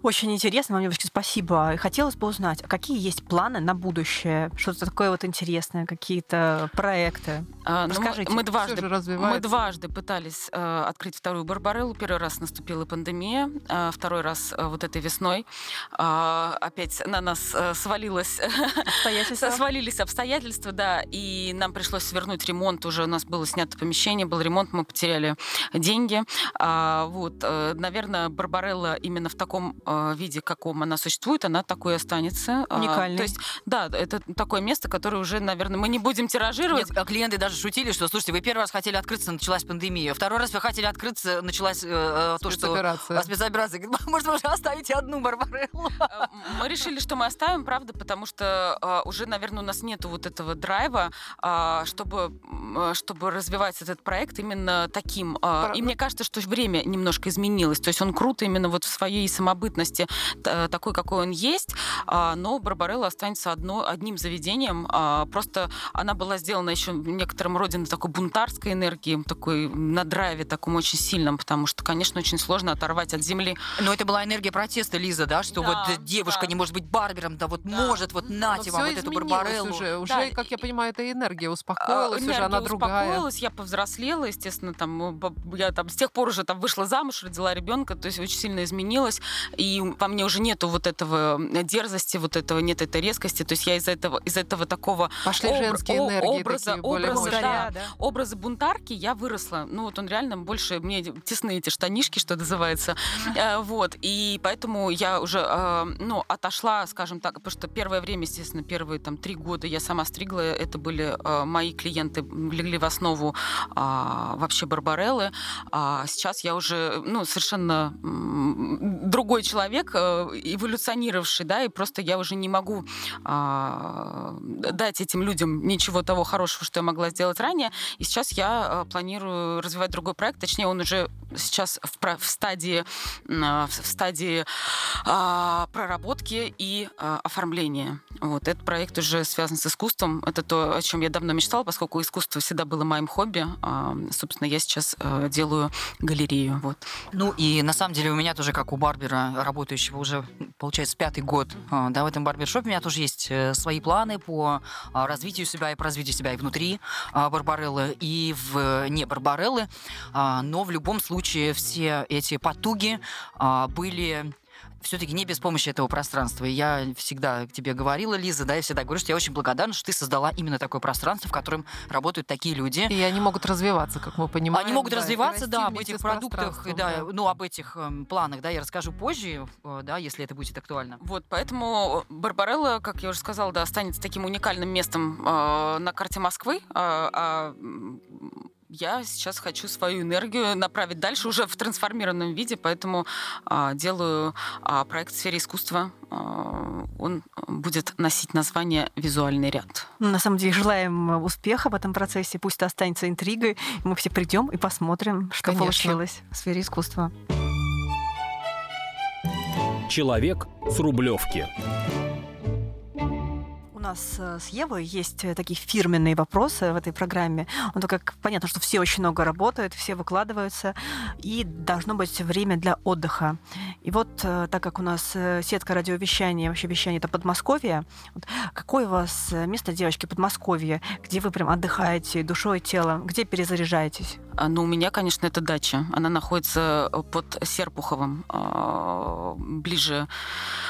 Очень интересно вам, девочки, спасибо. И хотелось бы узнать, а какие есть планы на будущее? Что-то такое вот интересное, какие-то проекты? А, ну, мы- мы, дважды Мы дважды пытались э, открыть вторую Барбареллу. Первый раз наступила пандемия, а второй раз э, вот этой весной. А, опять на нас э, свалилось, Обстоятельства? свалились обстоятельства, да, и нам пришлось свернуть ремонт. Уже у нас было снято помещение, был ремонт, мы потеряли деньги. А, вот, наверное, Барбарелла именно в таком э, виде, каком она существует, она такой и останется. А, Уникальной. то есть, да, это такое место, которое уже, наверное, мы не будем тиражировать. Нет, а клиенты даже шутили, что, слушайте, вы первый раз хотели открыться, началась пандемия. Второй раз вы хотели открыться, началась э, э, то, что... Спецоперация. А, спецоперация. Говорит, Может, вы уже оставите одну Барбареллу? Мы решили, что мы оставим, правда, потому что э, уже, наверное, у нас нету вот этого драйва, а, чтобы, э, чтобы развивать этот проект именно таким. а, Про- И мне кажется, что время немножко изменилось. То есть он круто именно вот в своей самобытности, т- такой, какой он есть, а, но Барбарелла останется одно, одним заведением. а, Просто она была сделана еще в некотором роде на такой бунтарской энергии, такой на драйве таком очень сильном, потому что, конечно, очень сложно оторвать от земли Но это была энергия протеста, Лиза, да, что Да, вот девушка да. не может быть барбером, да вот Да. может, вот Но нате вам вот эту Барбареллу. уже. Уже, Да, как я понимаю, эта энергия А, успокоилась, уже энергия она другая. успокоилась, я повзрослела, естественно, там, э, я там с тех пор уже там вышла замуж, родила ребенка, то есть очень сильно изменилась, и во мне уже нету вот этого дерзости, вот этого, нет этой резкости, то есть я из этого, из этого такого Пошли обра- женские энергии образа, такие более образа, мощные. да, да. образа бунтарки я выросла. Ну вот он реально больше, мне тесны эти штанишки, что называется. Э, Вот, и поэтому я уже, э, ну, отошла, скажем так, потому что первое время, естественно, первые там три года я сама стригла, это были э, мои клиенты, легли в основу а, вообще Барбареллы. А сейчас я уже, ну, совершенно другой человек, э, эволюционировавший, да, и просто я уже не могу а, дать этим людям ничего того хорошего, что я могла сделать ранее. И сейчас я э, планирую развивать другой проект, точнее, он уже сейчас в, в стадии, а, в стадии а, проработки и а, оформления. Вот. Этот проект уже связан с искусством. Это то, о чем я давно мечтала, поскольку искусство всегда было моим хобби. А, собственно, я сейчас э, делаю галерею. Вот. Ну и на самом деле у меня тоже, как у барбера, работающего уже, получается, пятый год, а, да, в этом барбершопе, у меня тоже есть э, свои планы по а, развитию себя и по развитию себя и внутри а, барбареллы, и в не барбареллы, но в любом случае все эти потуги были все-таки не без помощи этого пространства. И я всегда тебе говорила, Лиза, да, я всегда говорю, что я очень благодарна, что ты создала именно такое пространство, в котором работают такие люди, И они могут развиваться, как мы понимаем. они могут да, развиваться, да, об этих продуктах, пространством, да, ну, об этих эм, планах, да, я расскажу позже, э, да, если это будет актуально. Вот, поэтому Барбарелла, как я уже сказала, да, останется таким уникальным местом э, на карте Москвы. А, а, я сейчас хочу свою энергию направить дальше уже в трансформированном виде, поэтому а, делаю а, проект в сфере искусства. А, он будет носить название «Визуальный ряд». Ну, На самом деле желаем э, успеха в этом процессе. Пусть это останется интригой. и Мы все придем и посмотрим, что Конечно. получилось в сфере искусства. Человек с Рублевки. Нас э, с Евой есть э, такие фирменные вопросы в этой программе. Ну, так как понятно, что все очень много работают, все выкладываются, и должно быть время для отдыха. И вот, э, так как у нас сетка радиовещания, вообще вещание это Подмосковье, вот какое у вас место, девочки, Подмосковье, где вы прям отдыхаете душой и телом, где перезаряжаетесь? А, Ну, у меня, конечно, это дача. Она находится под Серпуховым, а, ближе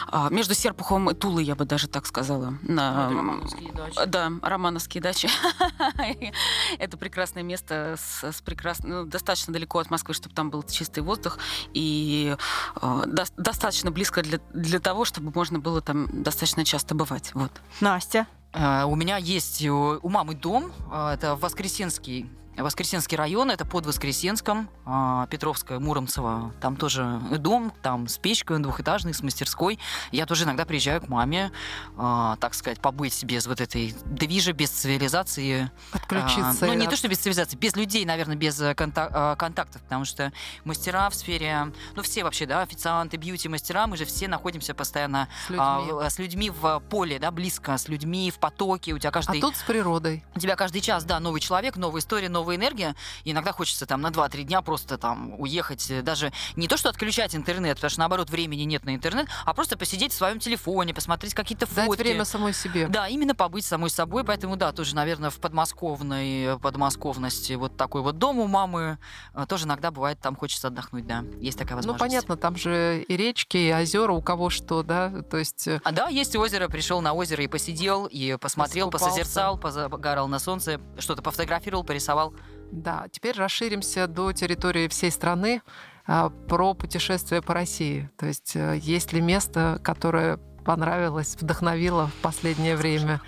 а, между Серпуховым и Тулой, я бы даже так сказала. На, романовские дачи. Да, Романовские дачи. Это прекрасное место с, с прекрасным, ну, достаточно далеко от Москвы, чтобы там был чистый воздух, и э, до- достаточно близко для, для того, чтобы можно было там достаточно часто бывать. Вот. Настя. Э, У меня есть у у мамы дом, э, это Воскресенский Воскресенский район, это под Воскресенском, а, Петровская, Муромцево. Там тоже дом, там с печкой, двухэтажный, с мастерской. Я тоже иногда приезжаю к маме, а, так сказать, побыть без вот этой движа, без цивилизации. Подключиться. А, ну, не то, что без цивилизации, без людей, наверное, без э, конта- а, контактов, потому что мастера в сфере, ну, все вообще, да, официанты, бьюти-мастера, мы же все находимся постоянно с людьми. а, в- с людьми в поле, да, близко, с людьми в потоке, у тебя А каждый... тут с природой. У тебя каждый час, да, новый человек, новая история, новая энергия. И иногда хочется там на 2-3 дня просто там уехать. э, Даже не то, что отключать интернет, потому что наоборот времени нет на интернет, а просто посидеть в своем телефоне, посмотреть какие-то Дать фотки. время самой себе. Да, именно побыть самой собой, поэтому да, тоже, наверное, в подмосковной подмосковности вот такой вот дом у мамы э, тоже иногда бывает, там хочется отдохнуть, да, есть такая Ну, возможность. понятно, там же и речки, и озера, у кого что, да, то есть э, А да, есть озеро, пришел на озеро и посидел, и посмотрел, Искупался. посозерцал, позагорал на солнце, что-то пофотографировал, порисовал. Да, теперь расширимся до территории всей страны а, про путешествие по России. То есть э, есть ли место, которое понравилось, вдохновило в последнее время?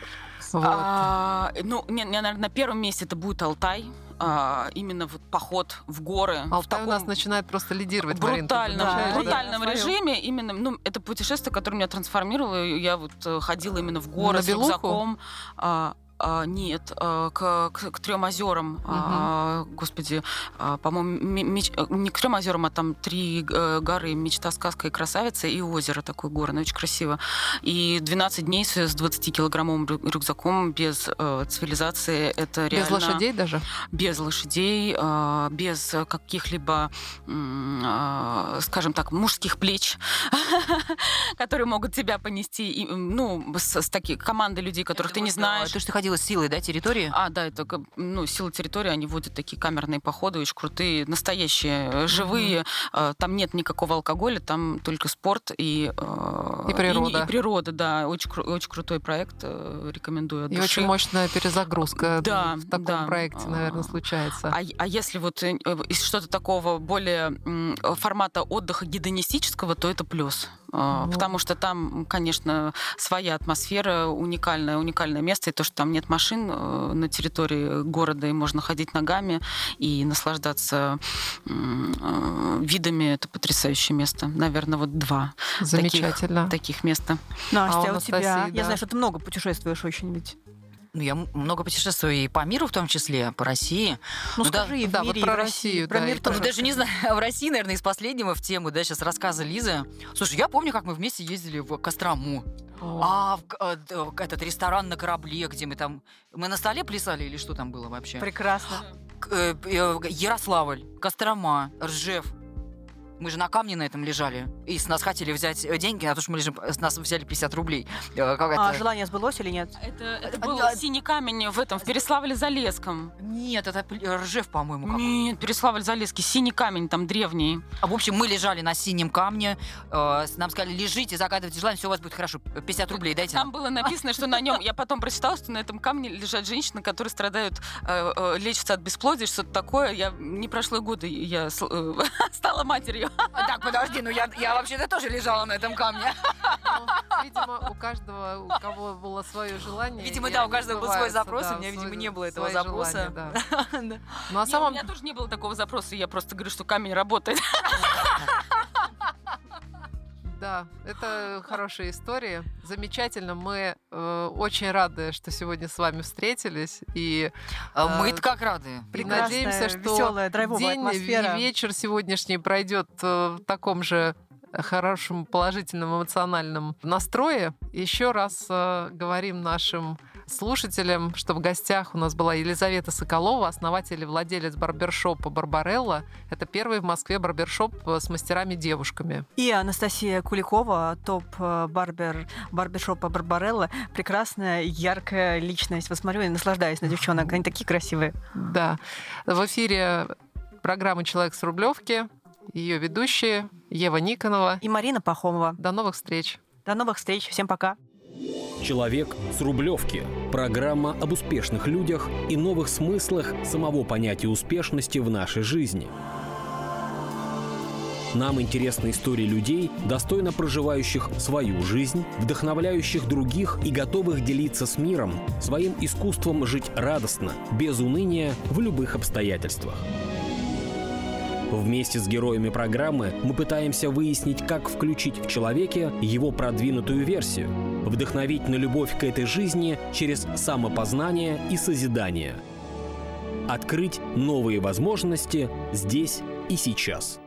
Вот. А, ну, не, не, наверное, на первом месте это будет Алтай. А, именно вот поход в горы. в Алтай у нас начинает просто лидировать. Марин, брутальном, замечаешь, да? брутальном Да. режиме. Именно, ну, это путешествие, которое меня трансформировало. Я вот э, ходила именно в горы На с Белуху? рюкзаком. А, а, нет, а, к, к, трем озерам, а, господи, а, по-моему, меч- э, не к трем озерам, а там три э, горы, мечта, сказка и красавица, и озеро такое горное, очень красиво. И 12 дней с 20-килограммовым рю- рюкзаком без э, цивилизации, это реально... Без лошадей даже? без лошадей, а, без каких-либо, а, скажем так, мужских плеч, которые могут тебя понести, ну, с, с командой людей, которых ты не знаешь. То, что ты ходила с силой, да, территории? А, да, это ну, сила территории, они водят такие камерные походы, очень крутые, настоящие, э, живые. Э, Там нет никакого алкоголя, там только спорт и... э, И природа. И, и природа, да. Очень, очень крутой проект, рекомендую от И души. очень мощная перезагрузка Да, в таком да. проекте, наверное, А, случается. А, а если вот из что-то такого более формата отдыха гедонистического, то это плюс. А, Ну. Потому что там, конечно, своя атмосфера, уникальное, уникальное место. И то, что там нет машин э, на территории города, и можно ходить ногами и наслаждаться э, видами, это потрясающее место. Наверное, вот два Замечательно. таких места. Настя, А у а у тебя... да. Я знаю, что ты много путешествуешь очень ведь. Ну, я много путешествую и по миру, в том числе, по России. Ну, Ну да, скажи, и в да, вот про. Россию, Про да, мир и Ну, тоже. даже не знаю, в России, наверное, из последнего в тему, да, сейчас рассказа Лизы. Слушай, я помню, как мы вместе ездили в Кострому. О, А, в э, в этот ресторан на корабле, где мы там... Мы на столе плясали или что там было вообще? Прекрасно. Э, э, Ярославль, Кострома, Ржев. Мы же на камне на этом лежали. И с нас хотели взять э, деньги, а то, что мы лежим, с нас взяли 50 рублей. Э, как А желание сбылось или нет? Это, это А, был а- синий камень в этом, в Переславле-Залесском. Нет, это Ржев, по-моему. Нет, Переславль-Залесский, синий камень, там древний. А, в общем, мы лежали на синем камне. э, нам сказали, лежите, загадывайте желание, все у вас будет хорошо. 50 рублей дайте Там нам. было написано, что на нем, я потом прочитала, что на этом камне лежат женщины, которые страдают, э, э, лечатся от бесплодия, что-то такое. Я не прошло и года, я с- э, стала матерью. Так, подожди, ну я, я вообще-то тоже лежала на этом камне. ну, видимо, у каждого, у кого было свое желание. Видимо, да, у каждого был свой запрос, да, у меня, видимо, свой- не было этого запроса. желания, да. Да. Ну, а Не, у самом меня тоже не было такого запроса, я просто говорю, что камень работает. Да, это хорошая история. Замечательно. Мы э, очень рады, что сегодня с вами встретились. И, А Э, Мы-то как рады. Прекрасная, надеемся, что драйвовая день атмосфера. и вечер сегодняшний пройдет э, в таком же хорошем, положительном, эмоциональном настрое. Еще раз э, говорим нашим слушателям, что в гостях у нас была Елизавета Соколова, основатель и владелец барбершопа «Барбарелла». Это первый в Москве барбершоп э, с мастерами-девушками. И Анастасия Куликова, топ-барбер барбершопа Барбарелла. Прекрасная, яркая личность. Вот смотрю и наслаждаюсь на девчонок. Они такие красивые. Да. В эфире программы «Человек с Рублевки». Ее ведущие Ева Никонова. И Марина Пахомова. До новых встреч. До новых встреч. Всем пока. Человек с Рублевки. Программа об успешных людях и новых смыслах самого понятия успешности в нашей жизни. Нам интересны истории людей, достойно проживающих свою жизнь, вдохновляющих других и готовых делиться с миром, своим искусством жить радостно, без уныния в любых обстоятельствах. Вместе с героями программы мы пытаемся выяснить, как включить в человеке его продвинутую версию, вдохновить на любовь к этой жизни через самопознание и созидание. Открыть новые возможности здесь и сейчас.